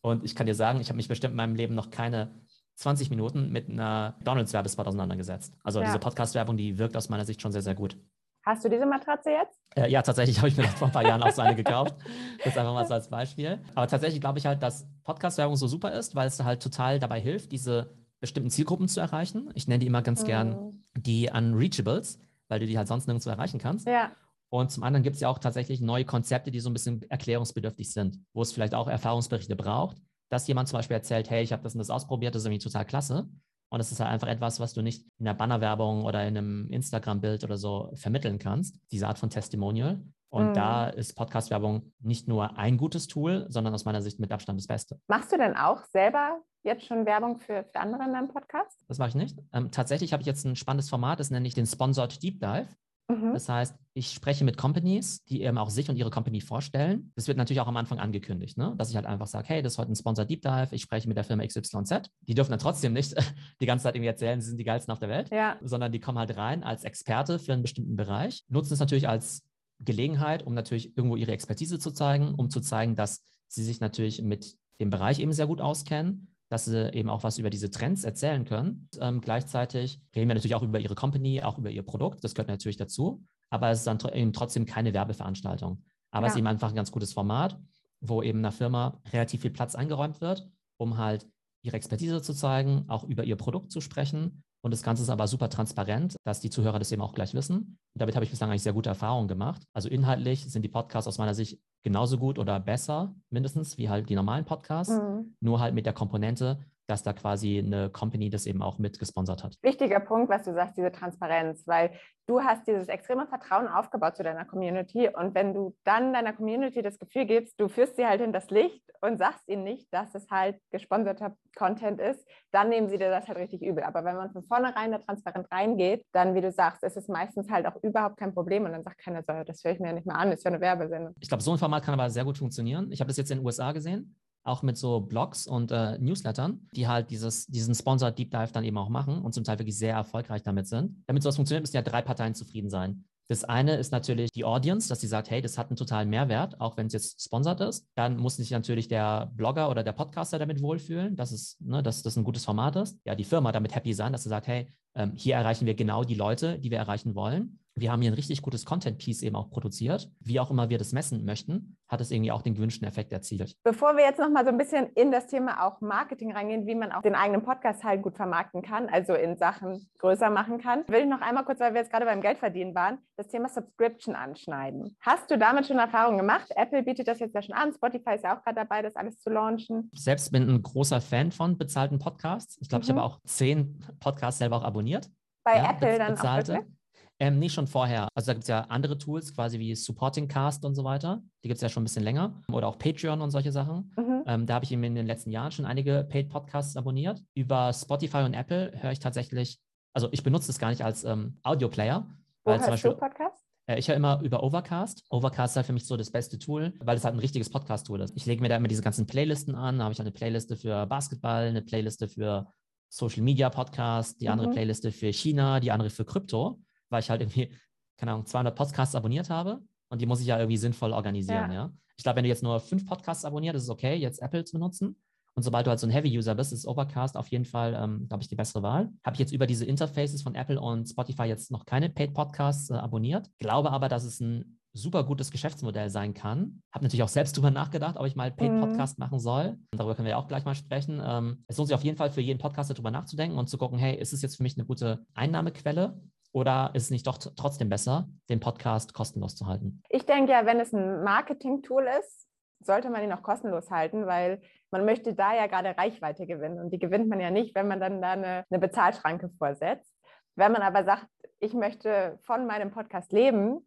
Und ich kann dir sagen, ich habe mich bestimmt in meinem Leben noch keine 20 Minuten mit einer McDonalds-Werbespot auseinandergesetzt. Also ja. diese Podcast-Werbung, die wirkt aus meiner Sicht schon sehr, sehr gut. Hast du diese Matratze jetzt? Äh, ja, tatsächlich [LAUGHS] habe ich mir vor ein paar Jahren auch so eine gekauft. [LAUGHS] Das einfach mal so als Beispiel. Aber tatsächlich glaube ich halt, dass Podcast-Werbung so super ist, weil es halt total dabei hilft, diese bestimmten Zielgruppen zu erreichen. Ich nenne die immer ganz mhm. gern die Unreachables, weil du die halt sonst nirgendwo erreichen kannst. Ja. Und zum anderen gibt es ja auch tatsächlich neue Konzepte, die so ein bisschen erklärungsbedürftig sind, wo es vielleicht auch Erfahrungsberichte braucht, dass jemand zum Beispiel erzählt, hey, ich habe das und das ausprobiert, das ist irgendwie total klasse. Und es ist halt einfach etwas, was du nicht in der Bannerwerbung oder in einem Instagram-Bild oder so vermitteln kannst, diese Art von Testimonial. Und mhm. da ist Podcast-Werbung nicht nur ein gutes Tool, sondern aus meiner Sicht mit Abstand das Beste. Machst du denn auch selber jetzt schon Werbung für, für andere in deinem Podcast? Das mache ich nicht. Ähm, tatsächlich habe ich jetzt ein spannendes Format, das nenne ich den Sponsored Deep Dive. Mhm. Das heißt, ich spreche mit Companies, die eben auch sich und ihre Company vorstellen. Das wird natürlich auch am Anfang angekündigt, ne? dass ich halt einfach sage, hey, das ist heute ein Sponsor Deep Dive, ich spreche mit der Firma XYZ. Die dürfen dann trotzdem nicht [LAUGHS] die ganze Zeit irgendwie erzählen, sie sind die geilsten auf der Welt, ja. sondern die kommen halt rein als Experte für einen bestimmten Bereich, nutzen es natürlich als Gelegenheit, um natürlich irgendwo ihre Expertise zu zeigen, um zu zeigen, dass sie sich natürlich mit dem Bereich eben sehr gut auskennen dass sie eben auch was über diese Trends erzählen können. Ähm, gleichzeitig reden wir natürlich auch über ihre Company, auch über ihr Produkt. Das gehört natürlich dazu. Aber es ist dann eben trotzdem keine Werbeveranstaltung. Aber ja. es ist eben einfach ein ganz gutes Format, wo eben einer Firma relativ viel Platz eingeräumt wird, um halt ihre Expertise zu zeigen, auch über ihr Produkt zu sprechen Und das Ganze ist aber super transparent, dass die Zuhörer das eben auch gleich wissen. Und damit habe ich bislang eigentlich sehr gute Erfahrungen gemacht. Also inhaltlich sind die Podcasts aus meiner Sicht genauso gut oder besser, mindestens, wie halt die normalen Podcasts. Mhm. Nur halt mit der Komponente, dass da quasi eine Company das eben auch mit gesponsert hat. Wichtiger Punkt, was du sagst, diese Transparenz, weil du hast dieses extreme Vertrauen aufgebaut zu deiner Community und wenn du dann deiner Community das Gefühl gibst, du führst sie halt in das Licht und sagst ihnen nicht, dass es halt gesponserter Content ist, dann nehmen sie dir das halt richtig übel. Aber wenn man von vornherein da transparent reingeht, dann, wie du sagst, ist es meistens halt auch überhaupt kein Problem und dann sagt keiner, so, das höre ich mir ja nicht mehr an, ist ja eine Werbesendung. Ich glaube, so ein Format kann aber sehr gut funktionieren. Ich habe das jetzt in den USA gesehen auch mit so Blogs und äh, Newslettern, die halt dieses, diesen Sponsored Deep Dive dann eben auch machen und zum Teil wirklich sehr erfolgreich damit sind. Damit sowas funktioniert, müssen ja drei Parteien zufrieden sein. Das eine ist natürlich die Audience, dass sie sagt, hey, das hat einen totalen Mehrwert, auch wenn es jetzt sponsored ist. Dann muss sich natürlich der Blogger oder der Podcaster damit wohlfühlen, dass, es, ne, dass das ein gutes Format ist. Ja, die Firma damit happy sein, dass sie sagt, hey, ähm, hier erreichen wir genau die Leute, die wir erreichen wollen. Wir haben hier ein richtig gutes Content-Piece eben auch produziert. Wie auch immer wir das messen möchten, hat es irgendwie auch den gewünschten Effekt erzielt. Bevor wir jetzt nochmal so ein bisschen in das Thema auch Marketing reingehen, wie man auch den eigenen Podcast halt gut vermarkten kann, also in Sachen größer machen kann, will ich noch einmal kurz, weil wir jetzt gerade beim Geldverdienen waren, das Thema Subscription anschneiden. Hast du damit schon Erfahrungen gemacht? Apple bietet das jetzt ja schon an, Spotify ist ja auch gerade dabei, das alles zu launchen. Selbst bin ein großer Fan von bezahlten Podcasts. Ich glaube, mhm. ich habe auch zehn Podcasts selber auch abonniert. Bei ja, Apple dann bezahlte. auch wirklich? Ähm, nee, schon vorher. Also da gibt es ja andere Tools, quasi wie Supporting Cast und so weiter. Die gibt es ja schon ein bisschen länger. Oder auch Patreon und solche Sachen. Mhm. Ähm, da habe ich in den letzten Jahren schon einige Paid Podcasts abonniert. Über Spotify und Apple höre ich tatsächlich, also ich benutze es gar nicht als ähm, Audio-Player. Wo weil zum Beispiel, du Podcast? Äh, ich höre immer über Overcast. Overcast ist halt für mich so das beste Tool, weil es halt ein richtiges Podcast-Tool ist. Ich lege mir da immer diese ganzen Playlisten an. Da habe ich eine Playliste für Basketball, eine Playliste für Social Media Podcast, die andere mhm. Playliste für China, die andere für Krypto weil ich halt irgendwie, keine Ahnung, 200 Podcasts abonniert habe und die muss ich ja irgendwie sinnvoll organisieren, ja. ja? Ich glaube, wenn du jetzt nur fünf Podcasts abonnierst, ist es okay, jetzt Apple zu benutzen. Und sobald du halt so ein Heavy-User bist, ist Overcast auf jeden Fall, ähm, glaube ich, die bessere Wahl. Habe ich jetzt über diese Interfaces von Apple und Spotify jetzt noch keine Paid-Podcasts äh, abonniert. Glaube aber, dass es ein super gutes Geschäftsmodell sein kann. Habe natürlich auch selbst drüber nachgedacht, ob ich mal Paid-Podcast mhm. machen soll. Darüber können wir ja auch gleich mal sprechen. Ähm, es lohnt sich auf jeden Fall für jeden Podcaster drüber nachzudenken und zu gucken, hey, ist es jetzt für mich eine gute Einnahmequelle? Oder ist es nicht doch trotzdem besser, den Podcast kostenlos zu halten? Ich denke ja, wenn es ein Marketing-Tool ist, sollte man ihn auch kostenlos halten, weil man möchte da ja gerade Reichweite gewinnen. Und die gewinnt man ja nicht, wenn man dann da eine, eine Bezahlschranke vorsetzt. Wenn man aber sagt, ich möchte von meinem Podcast leben,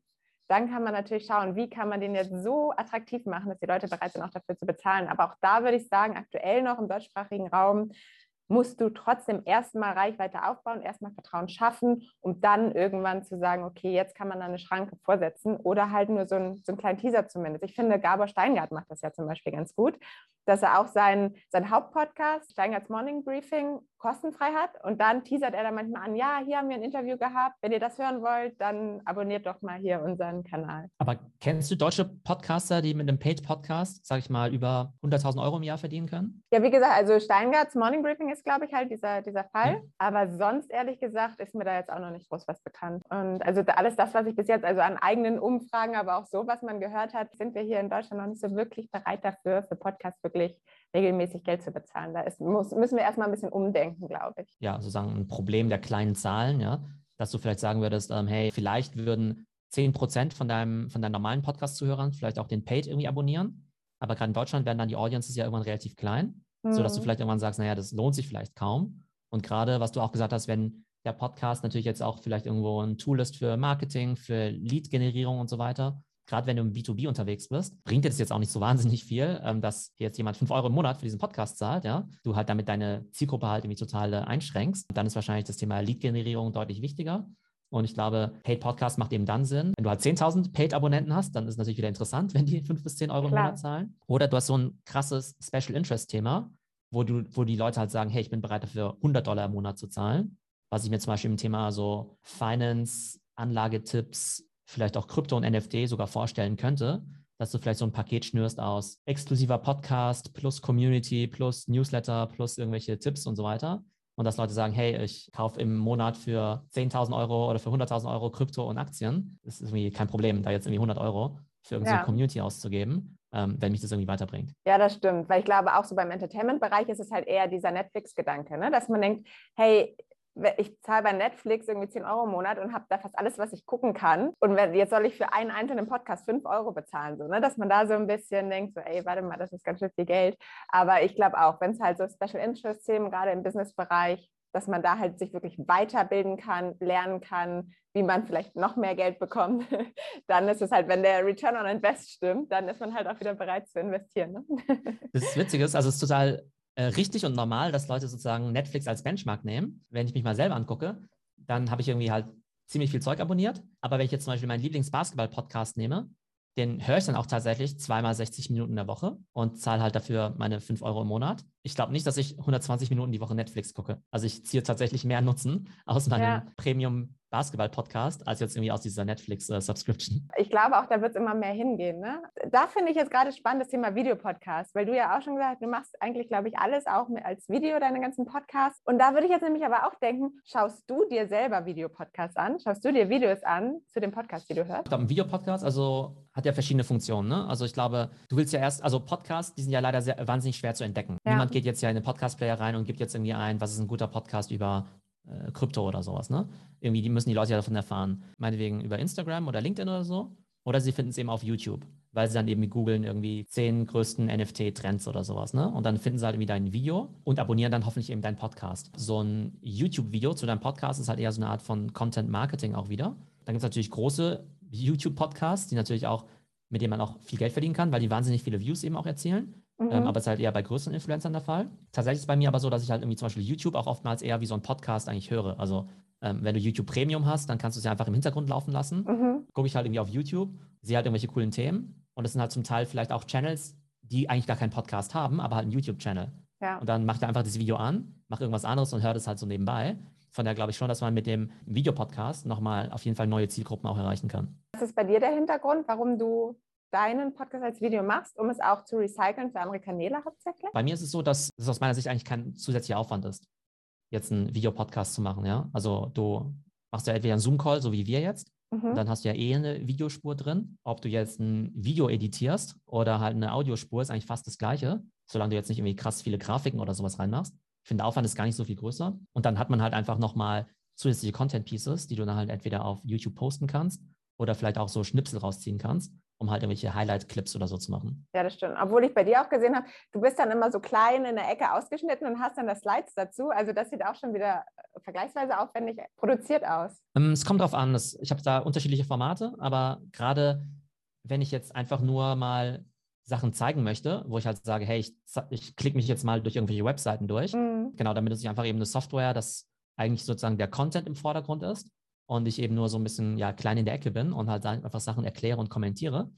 dann kann man natürlich schauen, wie kann man den jetzt so attraktiv machen, dass die Leute bereit sind, auch dafür zu bezahlen. Aber auch da würde ich sagen, aktuell noch im deutschsprachigen Raum musst du trotzdem erstmal Reichweite aufbauen, erstmal Vertrauen schaffen, um dann irgendwann zu sagen, okay, jetzt kann man da eine Schranke vorsetzen oder halt nur so, ein, so einen kleinen Teaser zumindest. Ich finde, Gabor Steingart macht das ja zum Beispiel ganz gut, dass er auch seinen sein Hauptpodcast, Steingarts Morning Briefing, kostenfrei hat und dann teasert er da manchmal an, ja, hier haben wir ein Interview gehabt, wenn ihr das hören wollt, dann abonniert doch mal hier unseren Kanal. Aber kennst du deutsche Podcaster, die mit einem Paid-Podcast, sage ich mal, über 100.000 Euro im Jahr verdienen können? Ja, wie gesagt, also Steingarts Morning Briefing ist, glaube ich, halt dieser, dieser Fall, ja. aber sonst, ehrlich gesagt, ist mir da jetzt auch noch nicht groß was bekannt. Und also alles das, was ich bis jetzt, also an eigenen Umfragen, aber auch so, was man gehört hat, sind wir hier in Deutschland noch nicht so wirklich bereit dafür, für Podcasts wirklich regelmäßig Geld zu bezahlen. Da ist, muss, müssen wir erstmal ein bisschen umdenken, glaube ich. Ja, sozusagen ein Problem der kleinen Zahlen, ja, dass du vielleicht sagen würdest, ähm, hey, vielleicht würden 10 Prozent von, deinem, von deinen normalen Podcast-Zuhörern vielleicht auch den Paid irgendwie abonnieren. Aber gerade in Deutschland werden dann die Audiences ja irgendwann relativ klein, mhm. sodass du vielleicht irgendwann sagst, naja, das lohnt sich vielleicht kaum. Und gerade, was du auch gesagt hast, wenn der Podcast natürlich jetzt auch vielleicht irgendwo ein Tool ist für Marketing, für Lead-Generierung und so weiter, gerade wenn du im B2B unterwegs bist, bringt dir das jetzt auch nicht so [LAUGHS] wahnsinnig viel, ähm, dass jetzt jemand fünf Euro im Monat für diesen Podcast zahlt, ja, du halt damit deine Zielgruppe halt irgendwie total äh, einschränkst. Dann ist wahrscheinlich das Thema Lead-Generierung deutlich wichtiger. Und ich glaube, Paid Podcast macht eben dann Sinn. Wenn du halt 10.000 Paid-Abonnenten hast, dann ist es natürlich wieder interessant, [LAUGHS] wenn die fünf bis zehn Euro Klar. im Monat zahlen. Oder du hast so ein krasses Special Interest-Thema, wo, du, wo die Leute halt sagen, hey, ich bin bereit dafür 100 Dollar im Monat zu zahlen. Was ich mir zum Beispiel im Thema so Finance, Anlagetipps, vielleicht auch Krypto und NFT sogar vorstellen könnte, dass du vielleicht so ein Paket schnürst aus exklusiver Podcast plus Community plus Newsletter plus irgendwelche Tipps und so weiter. Und dass Leute sagen, hey, ich kaufe im Monat für 10.000 Euro oder für 100.000 Euro Krypto und Aktien. Das ist irgendwie kein Problem, da jetzt irgendwie 100 Euro für irgendeine ja. Community auszugeben, ähm, wenn mich das irgendwie weiterbringt. Ja, das stimmt, weil ich glaube, auch so beim Entertainment-Bereich ist es halt eher dieser Netflix-Gedanke, ne? dass man denkt, hey, ich zahle bei Netflix irgendwie 10 Euro im Monat und habe da fast alles, was ich gucken kann. Und wenn, jetzt soll ich für einen einzelnen Podcast 5 Euro bezahlen, so, ne? dass man da so ein bisschen denkt, so, ey, warte mal, das ist ganz schön viel Geld. Aber ich glaube auch, wenn es halt so Special Interest Themen, gerade im Businessbereich, dass man da halt sich wirklich weiterbilden kann, lernen kann, wie man vielleicht noch mehr Geld bekommt, [LAUGHS] dann ist es halt, wenn der Return on Invest stimmt, dann ist man halt auch wieder bereit zu investieren. Ne? Das ist Witziges, also es ist total äh, richtig und normal, dass Leute sozusagen Netflix als Benchmark nehmen. Wenn ich mich mal selber angucke, dann habe ich irgendwie halt ziemlich viel Zeug abonniert. Aber wenn ich jetzt zum Beispiel meinen Lieblings-Basketball-Podcast nehme, den höre ich dann auch tatsächlich zweimal 60 Minuten in der Woche und zahle halt dafür meine 5 Euro im Monat. Ich glaube nicht, dass ich 120 Minuten die Woche Netflix gucke. Also ich ziehe tatsächlich mehr Nutzen aus meinem ja. Premium Basketball-Podcast als jetzt irgendwie aus dieser Netflix-Subscription. Ich glaube auch, da wird es immer mehr hingehen. Ne? Da finde ich jetzt gerade spannend das Thema Videopodcast, weil du ja auch schon gesagt hast, du machst eigentlich, glaube ich, alles auch als Video, deine ganzen Podcasts. Und da würde ich jetzt nämlich aber auch denken, schaust du dir selber Videopodcasts an? Schaust du dir Videos an zu dem Podcast, die du hörst? Ich glaube, ein Videopodcast, also hat ja verschiedene Funktionen. Ne? Also ich glaube, du willst ja erst, also Podcasts, die sind ja leider sehr, wahnsinnig schwer zu entdecken. Ja. Niemand geht jetzt ja in den Podcast-Player rein und gibt jetzt irgendwie ein, was ist ein guter Podcast über äh, Krypto oder sowas, ne? Irgendwie die müssen die Leute ja davon erfahren. Meinetwegen über Instagram oder LinkedIn oder so. Oder sie finden es eben auf YouTube, weil sie dann eben googeln irgendwie zehn größten NFT-Trends oder sowas, ne? Und dann finden sie halt irgendwie dein Video und abonnieren dann hoffentlich eben deinen Podcast. So ein YouTube-Video zu deinem Podcast ist halt eher so eine Art von Content-Marketing auch wieder. Dann gibt es natürlich große YouTube-Podcasts, die natürlich auch, mit denen man auch viel Geld verdienen kann, weil die wahnsinnig viele Views eben auch erzielen. Ähm, mhm. Ähm, aber es ist halt eher bei größeren Influencern der Fall. Tatsächlich ist es bei mir aber so, dass ich halt irgendwie zum Beispiel YouTube auch oftmals eher wie so ein Podcast eigentlich höre. Also ähm, wenn du YouTube Premium hast, dann kannst du es ja einfach im Hintergrund laufen lassen. Mhm. Gucke ich halt irgendwie auf YouTube, sehe halt irgendwelche coolen Themen. Und das sind halt zum Teil vielleicht auch Channels, die eigentlich gar keinen Podcast haben, aber halt einen YouTube-Channel. Ja. Und dann macht er einfach das Video an, macht irgendwas anderes und hört es halt so nebenbei. Von daher glaube ich schon, dass man mit dem Videopodcast nochmal auf jeden Fall neue Zielgruppen auch erreichen kann. Was ist bei dir der Hintergrund, warum du deinen Podcast als Video machst, um es auch zu recyceln für andere Kanäle hauptsächlich? Bei mir ist es so, dass es aus meiner Sicht eigentlich kein zusätzlicher Aufwand ist, jetzt einen Videopodcast zu machen. Ja? Also du machst ja entweder einen Zoom-Call, so wie wir jetzt, mhm. dann hast du ja eh eine Videospur drin. Ob du jetzt ein Video editierst oder halt eine Audiospur, ist eigentlich fast das Gleiche, solange du jetzt nicht irgendwie krass viele Grafiken oder sowas reinmachst. Ich finde, der Aufwand ist gar nicht so viel größer. Und dann hat man halt einfach nochmal zusätzliche Content-Pieces, die du dann halt entweder auf YouTube posten kannst oder vielleicht auch so Schnipsel rausziehen kannst um halt irgendwelche Highlight-Clips oder so zu machen. Ja, das stimmt. Obwohl ich bei dir auch gesehen habe, du bist dann immer so klein in der Ecke ausgeschnitten und hast dann das Slides dazu. Also das sieht auch schon wieder vergleichsweise aufwendig produziert aus. Ähm, es kommt darauf an. ich habe da unterschiedliche Formate, aber gerade wenn ich jetzt einfach nur mal Sachen zeigen möchte, wo ich halt sage, hey, ich, ich klicke mich jetzt mal durch irgendwelche Webseiten durch. Mhm. Genau, damit ist ich einfach eben eine Software, dass eigentlich sozusagen der Content im Vordergrund ist und ich eben nur so ein bisschen ja, klein in der Ecke bin und halt einfach Sachen erkläre und kommentiere,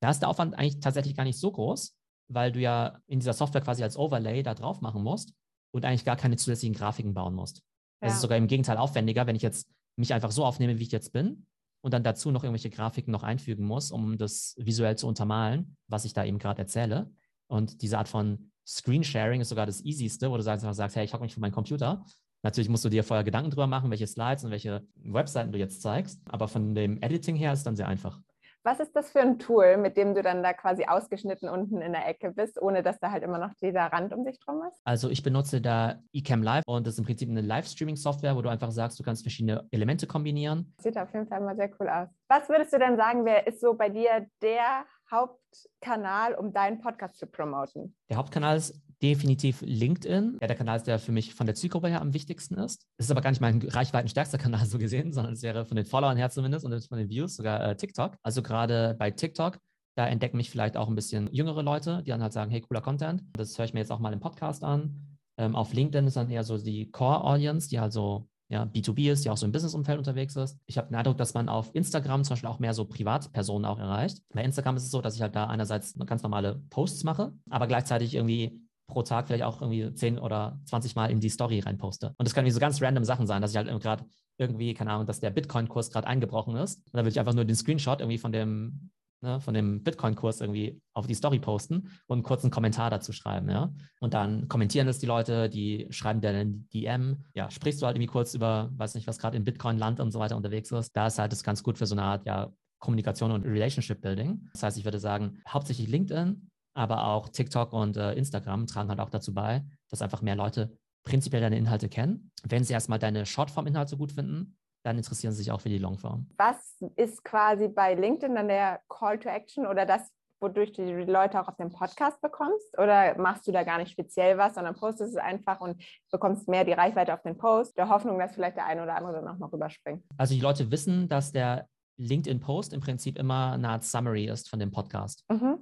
da ist der Aufwand eigentlich tatsächlich gar nicht so groß, weil du ja in dieser Software quasi als Overlay da drauf machen musst und eigentlich gar keine zusätzlichen Grafiken bauen musst. Es ja. ist sogar im Gegenteil aufwendiger, wenn ich jetzt mich einfach so aufnehme, wie ich jetzt bin und dann dazu noch irgendwelche Grafiken noch einfügen muss, um das visuell zu untermalen, was ich da eben gerade erzähle. Und diese Art von Screensharing ist sogar das easyste, wo du einfach sagst, hey, ich hocke mich vor meinen Computer Natürlich musst du dir vorher Gedanken drüber machen, welche Slides und welche Webseiten du jetzt zeigst, aber von dem Editing her ist es dann sehr einfach. Was ist das für ein Tool, mit dem du dann da quasi ausgeschnitten unten in der Ecke bist, ohne dass da halt immer noch dieser Rand um sich drum ist? Also ich benutze da eCam Live und das ist im Prinzip eine Livestreaming-Software, wo du einfach sagst, du kannst verschiedene Elemente kombinieren. Sieht auf jeden Fall mal sehr cool aus. Was würdest du denn sagen, wer ist so bei dir der Hauptkanal, um deinen Podcast zu promoten? Der Hauptkanal ist definitiv LinkedIn. Ja, der Kanal ist der für mich von der Zielgruppe her am wichtigsten ist. Es ist aber gar nicht mein reichweitenstärkster Kanal [LAUGHS] so gesehen, sondern es wäre von den Followern her zumindest und von den Views sogar äh, TikTok. Also gerade bei TikTok, da entdecken mich vielleicht auch ein bisschen jüngere Leute, die dann halt sagen, hey, cooler Content. Das höre ich mir jetzt auch mal im Podcast an. Ähm, auf LinkedIn ist dann eher so die Core-Audience, die halt so ja, B2B ist, die auch so im Business-Umfeld unterwegs ist. Ich habe den Eindruck, dass man auf Instagram zum Beispiel auch mehr so Privatpersonen auch erreicht. Bei Instagram ist es so, dass ich halt da einerseits ganz normale Posts mache, aber gleichzeitig irgendwie pro Tag vielleicht auch irgendwie 10 oder 20 Mal in die Story reinposte. Und das kann wie so ganz random Sachen sein, dass ich halt gerade irgendwie, keine Ahnung, dass der Bitcoin-Kurs gerade eingebrochen ist. Und dann würde ich einfach nur den Screenshot irgendwie von dem, ne, von dem Bitcoin-Kurs irgendwie auf die Story posten und einen kurzen Kommentar dazu schreiben, ja. Und dann kommentieren das die Leute, die schreiben dir dann DM, ja, sprichst du halt irgendwie kurz über, weiß nicht, was gerade in Bitcoin-Land und so weiter unterwegs ist. Da ist halt das ganz gut für so eine Art, ja, Kommunikation und Relationship Building. Das heißt, ich würde sagen, hauptsächlich LinkedIn, aber auch TikTok und äh, Instagram tragen halt auch dazu bei, dass einfach mehr Leute prinzipiell deine Inhalte kennen. Wenn sie erstmal deine Shortform-Inhalte gut finden, dann interessieren sie sich auch für die Longform. Was ist quasi bei LinkedIn dann der Call to Action oder das, wodurch du die Leute auch auf den Podcast bekommst? Oder machst du da gar nicht speziell was, sondern postest es einfach und bekommst mehr die Reichweite auf den Post, der Hoffnung, dass vielleicht der eine oder andere dann auch noch rüberspringt? Also die Leute wissen, dass der LinkedIn-Post im Prinzip immer eine Art Summary ist von dem Podcast. Mhm.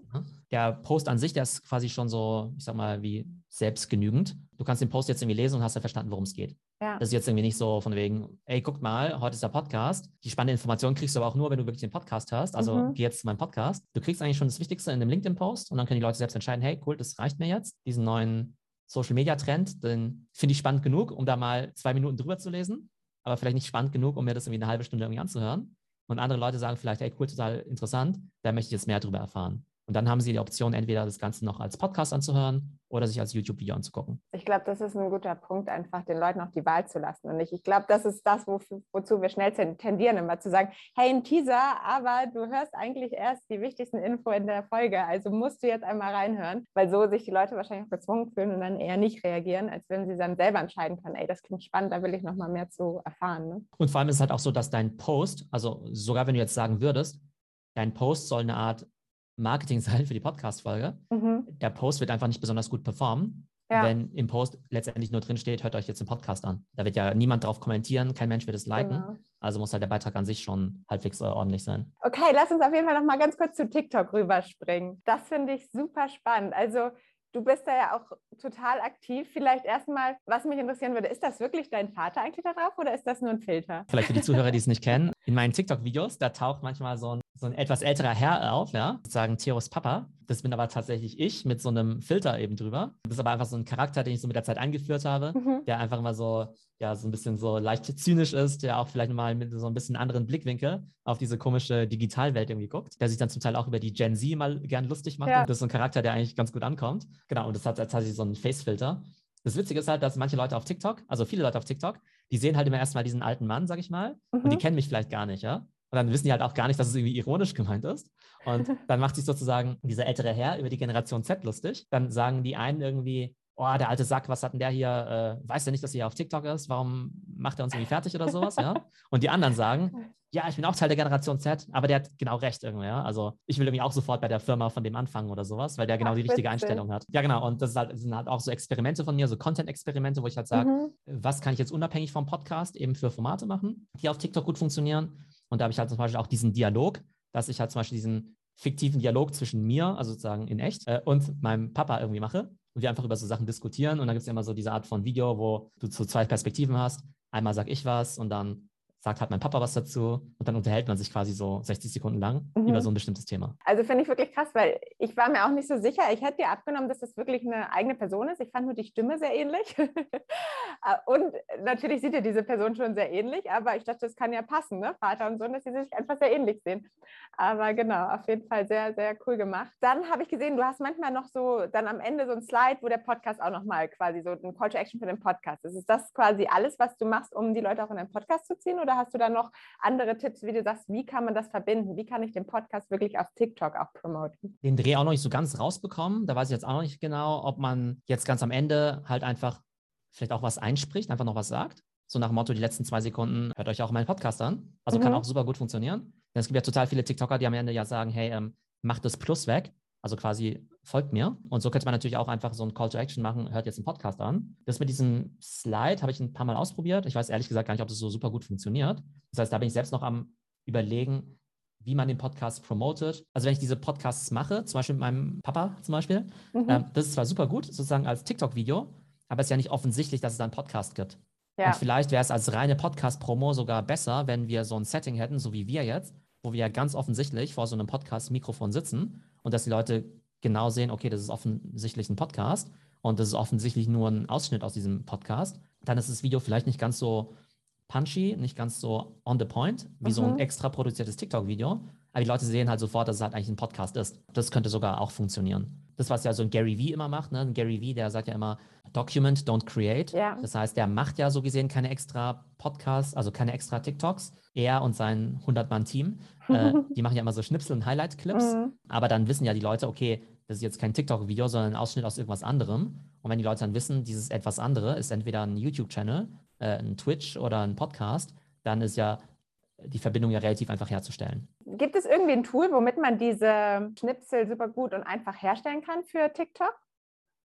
Der Post an sich, der ist quasi schon so, ich sag mal, wie selbstgenügend. Du kannst den Post jetzt irgendwie lesen und hast ja verstanden, worum es geht. Ja. Das ist jetzt irgendwie nicht so von wegen, ey, guck mal, heute ist der Podcast. Die spannende Information kriegst du aber auch nur, wenn du wirklich den Podcast hörst. Also mhm. geh jetzt zu meinem Podcast. Du kriegst eigentlich schon das Wichtigste in dem LinkedIn-Post und dann können die Leute selbst entscheiden, hey, cool, das reicht mir jetzt. Diesen neuen Social-Media-Trend, den finde ich spannend genug, um da mal zwei Minuten drüber zu lesen, aber vielleicht nicht spannend genug, um mir das irgendwie eine halbe Stunde irgendwie anzuhören. Und andere Leute sagen vielleicht, hey, cool, total interessant, da möchte ich jetzt mehr darüber erfahren. Und dann haben Sie die Option, entweder das Ganze noch als Podcast anzuhören oder sich als YouTube-Video anzugucken. Ich glaube, das ist ein guter Punkt, einfach den Leuten auch die Wahl zu lassen. Und ich, ich glaube, das ist das, wo, wozu wir schnell tendieren, immer zu sagen, hey, ein Teaser, aber du hörst eigentlich erst die wichtigsten Info in der Folge. Also musst du jetzt einmal reinhören, weil so sich die Leute wahrscheinlich auch gezwungen fühlen und dann eher nicht reagieren, als wenn sie dann selber entscheiden können, ey, das klingt spannend, da will ich noch mal mehr zu erfahren. Ne? Und vor allem ist es halt auch so, dass dein Post, also sogar wenn du jetzt sagen würdest, dein Post soll eine Art Marketing sein für die Podcast-Folge. Mhm. Der Post wird einfach nicht besonders gut performen, ja. wenn im Post letztendlich nur drin steht, hört euch jetzt den Podcast an. Da wird ja niemand drauf kommentieren, kein Mensch wird es liken. Genau. Also muss halt der Beitrag an sich schon halbwegs äh, ordentlich sein. Okay, lass uns auf jeden Fall noch mal ganz kurz zu TikTok rüberspringen. Das finde ich super spannend. Also Du bist da ja auch total aktiv. Vielleicht erstmal, was mich interessieren würde, ist das wirklich dein Vater eigentlich da drauf oder ist das nur ein Filter? Vielleicht für die Zuhörer, die es nicht [LAUGHS] kennen. In meinen TikTok-Videos, da taucht manchmal so ein so ein etwas älterer Herr auf, ja, sozusagen Theos Papa. Das bin aber tatsächlich ich mit so einem Filter eben drüber. Das ist aber einfach so ein Charakter, den ich so mit der Zeit eingeführt habe, mhm. der einfach immer so, ja, so ein bisschen so leicht zynisch ist, der auch vielleicht mal mit so ein bisschen anderen Blickwinkel auf diese komische Digitalwelt irgendwie guckt, der sich dann zum Teil auch über die Gen Z mal gern lustig macht. Ja. Das ist so ein Charakter, der eigentlich ganz gut ankommt. Genau, und das hat tatsächlich so einen Face-Filter. Das Witzige ist halt, dass manche Leute auf TikTok, also viele Leute auf TikTok, die sehen halt immer erstmal diesen alten Mann, sag ich mal, mhm. und die mhm. kennen mich vielleicht gar nicht, ja. Und dann wissen die halt auch gar nicht, dass es irgendwie ironisch gemeint ist. Und [LAUGHS] dann macht sich sozusagen dieser ältere Herr über die Generation Z lustig. Dann sagen die einen irgendwie, oh, der alte Sack, was hat denn der hier, äh, weiß der nicht, dass er hier auf TikTok ist? Warum macht er uns irgendwie fertig oder sowas, ja? Und die anderen sagen, ja, ich bin auch Teil der Generation Z, aber der hat genau recht irgendwie, ja? Also ich will irgendwie auch sofort bei der Firma von dem anfangen oder sowas, weil der genau Ach, die richtige Einstellung hat. Ja, genau. Und das, halt, sind halt auch so Experimente von mir, so Content-Experimente, wo ich halt sage, mhm. was kann ich jetzt unabhängig vom Podcast eben für Formate machen, die auf TikTok gut funktionieren und da habe ich halt zum Beispiel auch diesen Dialog, dass ich halt zum Beispiel diesen fiktiven Dialog zwischen mir, also sozusagen in echt, äh, und meinem Papa irgendwie mache und wir einfach über so Sachen diskutieren. Und dann gibt es ja immer so diese Art von Video, wo du so zwei Perspektiven hast. Einmal sage ich was und dann sagt halt mein Papa was dazu und dann unterhält man sich quasi so 60 Sekunden lang mhm. über so ein bestimmtes Thema. Also finde ich wirklich krass, weil ich war mir auch nicht so sicher. Ich hätte dir abgenommen, dass das wirklich eine eigene Person ist. Ich fand nur die Stimme sehr ähnlich. [LAUGHS] und natürlich sieht ja diese Person schon sehr ähnlich, aber ich dachte, das kann ja passen, ne? Vater und Sohn, dass sie sich einfach sehr ähnlich sehen. Aber genau, auf jeden Fall sehr, sehr cool gemacht. Dann habe ich gesehen, du hast manchmal noch so dann am Ende so ein Slide, wo der Podcast auch nochmal quasi so ein Call to Action für den Podcast ist. Ist das quasi alles, was du machst, um die Leute auch in deinen Podcast zu ziehen? Oder hast du da noch andere Tipps, wie du sagst, wie kann man das verbinden? Wie kann ich den Podcast wirklich auf TikTok auch promoten? Den Dreh auch noch nicht so ganz rausbekommen. Da weiß ich jetzt auch noch nicht genau, ob man jetzt ganz am Ende halt einfach vielleicht auch was einspricht, einfach noch was sagt. So nach dem Motto, die letzten zwei Sekunden hört euch auch meinen Podcast an. Also mhm. kann auch super gut funktionieren. Denn es gibt ja total viele TikToker, die am Ende ja sagen, hey, ähm, mach das Plus weg. Also quasi folgt mir. Und so könnte man natürlich auch einfach so ein Call to Action machen, hört jetzt einen Podcast an. Das mit diesem Slide habe ich ein paar Mal ausprobiert. Ich weiß ehrlich gesagt gar nicht, ob das so super gut funktioniert. Das heißt, da bin ich selbst noch am überlegen, wie man den Podcast promotet. Also wenn ich diese Podcasts mache, zum Beispiel mit meinem Papa zum Beispiel, mhm. äh, das ist zwar super gut, sozusagen als TikTok-Video, aber es ist ja nicht offensichtlich, dass es da einen Podcast gibt. Ja. Und vielleicht wäre es als reine Podcast-Promo sogar besser, wenn wir so ein Setting hätten, so wie wir jetzt, wo wir ja ganz offensichtlich vor so einem Podcast-Mikrofon sitzen und dass die Leute genau sehen, okay, das ist offensichtlich ein Podcast und das ist offensichtlich nur ein Ausschnitt aus diesem Podcast, dann ist das Video vielleicht nicht ganz so punchy, nicht ganz so on the point, wie mhm. so ein mhm. extra produziertes TikTok-Video. Aber die Leute sehen halt sofort, dass es halt eigentlich ein Podcast ist. Das könnte sogar auch funktionieren. Das, was ja so ein Gary Vee immer macht, ne? Ein Gary Vee, der sagt ja immer, document, don't create. Ja. Das heißt, der macht ja so gesehen keine extra Podcasts, also keine extra TikToks. Er und sein 100-Mann-Team, äh, [LAUGHS] die machen ja immer so Schnipsel und Highlight-Clips. Mhm. Aber dann wissen ja die Leute, okay, das ist jetzt kein TikTok-Video, sondern ein Ausschnitt aus irgendwas anderem. Und wenn die Leute dann wissen, dieses etwas andere ist entweder ein YouTube-Channel, äh, ein Twitch oder ein Podcast, dann ist ja die Verbindung ja relativ einfach herzustellen. Gibt es irgendwie ein Tool, womit man diese Schnipsel super gut und einfach herstellen kann für TikTok?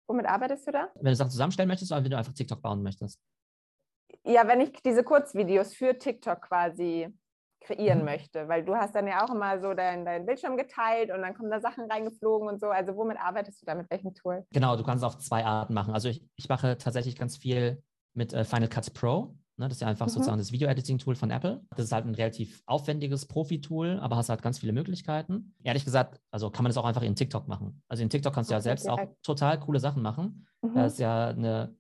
Womit arbeitest du da? Wenn du Sachen zusammenstellen möchtest oder wenn du einfach TikTok bauen möchtest? Ja, wenn ich diese Kurzvideos für TikTok quasi kreieren mhm. möchte, weil du hast dann ja auch immer so deinen dein Bildschirm geteilt und dann kommen da Sachen reingeflogen und so. Also womit arbeitest du da, mit welchem Tool? Genau, du kannst es auf zwei Arten machen. Also ich, ich mache tatsächlich ganz viel mit äh, Final Cut Pro. Ne, das ist ja einfach mhm. sozusagen das Video-Editing-Tool von Apple. Das ist halt ein relativ aufwendiges Profi-Tool, aber hast halt ganz viele Möglichkeiten. Ehrlich gesagt, also kann man das auch einfach in TikTok machen. Also in TikTok kannst du ja selbst auch total coole Sachen machen. Mhm. Da ist ja eine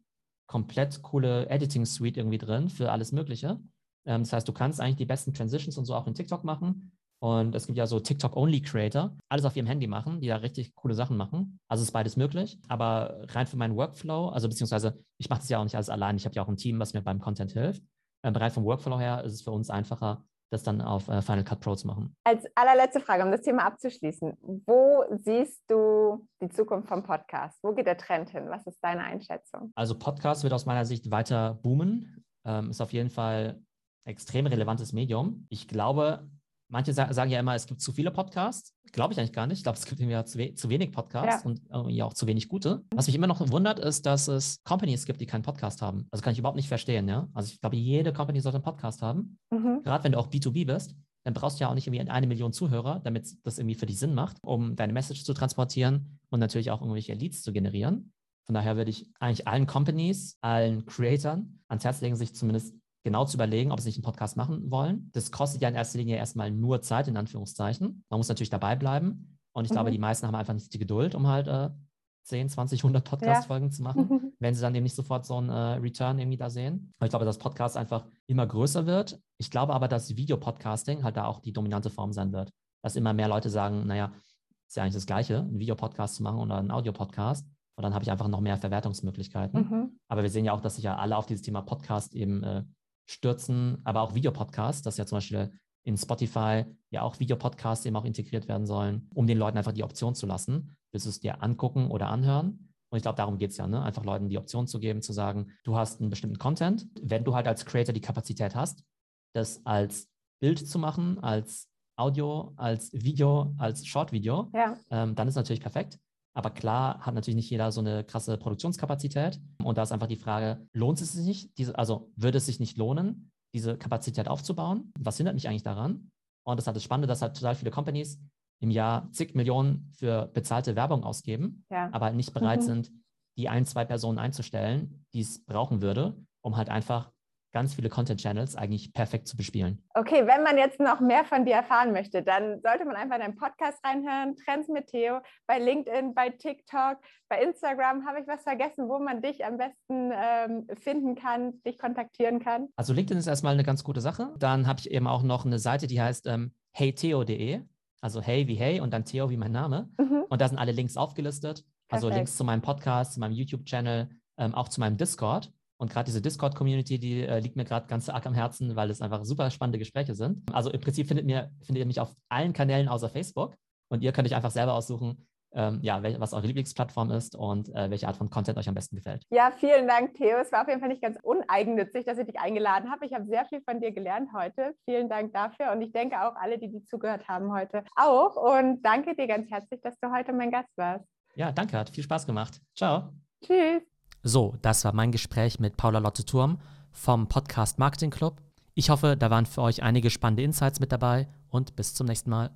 komplett coole Editing-Suite irgendwie drin für alles Mögliche. Ähm, das heißt, du kannst eigentlich die besten Transitions und so auch in TikTok machen. Und es gibt ja so TikTok-Only-Creator, alles auf ihrem Handy machen, die da richtig coole Sachen machen. Also ist beides möglich. Aber rein für meinen Workflow, also beziehungsweise ich mache das ja auch nicht alles allein. Ich habe ja auch ein Team, was mir beim Content hilft. Ähm, rein vom Workflow her ist es für uns einfacher, das dann auf äh, Final Cut Pro zu machen. Als allerletzte Frage, um das Thema abzuschließen. Wo siehst du die Zukunft vom Podcast? Wo geht der Trend hin? Was ist deine Einschätzung? Also Podcast wird aus meiner Sicht weiter boomen. Ähm, ist auf jeden Fall extrem relevantes Medium. Ich glaube, Manche sagen ja immer, es gibt zu viele Podcasts. Glaube ich eigentlich gar nicht. Ich glaube, es gibt ja zu, we zu, wenig Podcasts ja. und irgendwie auch zu wenig gute. Was mich immer noch wundert, ist, dass es Companies gibt, die keinen Podcast haben. Also kann ich überhaupt nicht verstehen, ja. Also ich glaube, jede Company sollte einen Podcast haben. Mhm. Gerade wenn du auch B2B bist, dann brauchst du ja auch nicht irgendwie eine Million Zuhörer, damit das irgendwie für dich Sinn macht, um deine Message zu transportieren und natürlich auch irgendwelche Leads zu generieren. Von daher würde ich eigentlich allen Companies, allen Creatoren ans Herz legen, sich zumindest genau zu überlegen, ob sie nicht einen Podcast machen wollen. Das kostet ja in erster Linie erstmal nur Zeit, in Anführungszeichen. Man muss natürlich dabei bleiben. Und ich mhm. glaube, die meisten haben einfach nicht die Geduld, um halt äh, 10, 20, 100 Podcast-Folgen ja. zu machen, [LAUGHS] wenn sie dann eben nicht sofort so einen äh, Return irgendwie da sehen. Aber ich glaube, dass Podcast einfach immer größer wird. Ich glaube aber, dass Videopodcasting halt da auch die dominante Form sein wird. Dass immer mehr Leute sagen, naja, ist ja eigentlich das Gleiche, einen Videopodcast zu machen oder einen Audiopodcast. Und dann habe ich einfach noch mehr Verwertungsmöglichkeiten. Mhm. Aber wir sehen ja auch, dass sich ja alle auf dieses Thema Podcast eben äh, stürzen, aber auch Videopodcasts, dass ja zum Beispiel in Spotify ja auch Videopodcasts eben auch integriert werden sollen, um den Leuten einfach die Option zu lassen, bis es dir angucken oder anhören. Und ich glaube, darum geht es ja, ne? einfach Leuten die Option zu geben, zu sagen, du hast einen bestimmten Content. Wenn du halt als Creator die Kapazität hast, das als Bild zu machen, als Audio, als Video, als Short-Video, ja. ähm, dann ist natürlich perfekt. Aber klar hat natürlich nicht jeder so eine krasse Produktionskapazität. Und da ist einfach die Frage, lohnt es sich nicht? Diese, also würde es sich nicht lohnen, diese Kapazität aufzubauen? Was hindert mich eigentlich daran? Und das hat das Spannende, dass halt total viele Companies im Jahr zig Millionen für bezahlte Werbung ausgeben, ja. aber nicht bereit mhm. sind, die ein, zwei Personen einzustellen, die es brauchen würde, um halt einfach ganz viele Content-Channels eigentlich perfekt zu bespielen. Okay, wenn man jetzt noch mehr von dir erfahren möchte, dann sollte man einfach in deinen Podcast reinhören, Trends mit Theo, bei LinkedIn, bei TikTok, bei Instagram. Habe ich was vergessen, wo man dich am besten ähm, finden kann, dich kontaktieren kann? Also LinkedIn ist erstmal eine ganz gute Sache. Dann habe ich eben auch noch eine Seite, die heißt ähm, heytheo.de. Also hey wie hey und dann Theo wie mein Name. Mhm. Und da sind alle Links aufgelistet. Also Perfekt. Links zu meinem Podcast, zu meinem YouTube-Channel, ähm, auch zu meinem Discord. Und gerade diese Discord-Community, die äh, liegt mir gerade ganz arg am Herzen, weil es einfach super spannende Gespräche sind. Also im Prinzip findet, mir, findet ihr mich auf allen Kanälen außer Facebook. Und ihr könnt euch einfach selber aussuchen, ähm, ja, was eure Lieblingsplattform ist und äh, welche Art von Content euch am besten gefällt. Ja, vielen Dank, Theo. Es war auf jeden Fall nicht ganz uneigennützig, dass ich dich eingeladen habe. Ich habe sehr viel von dir gelernt heute. Vielen Dank dafür und ich denke auch alle, die, die zugehört haben heute auch. Und danke dir ganz herzlich, dass du heute mein Gast warst. Ja, danke, hat viel Spaß gemacht. Ciao. Tschüss. So, das war mein Gespräch mit Paula Lotte Turm vom Podcast Marketing Club. Ich hoffe, da waren für euch einige spannende Insights mit dabei und bis zum nächsten Mal.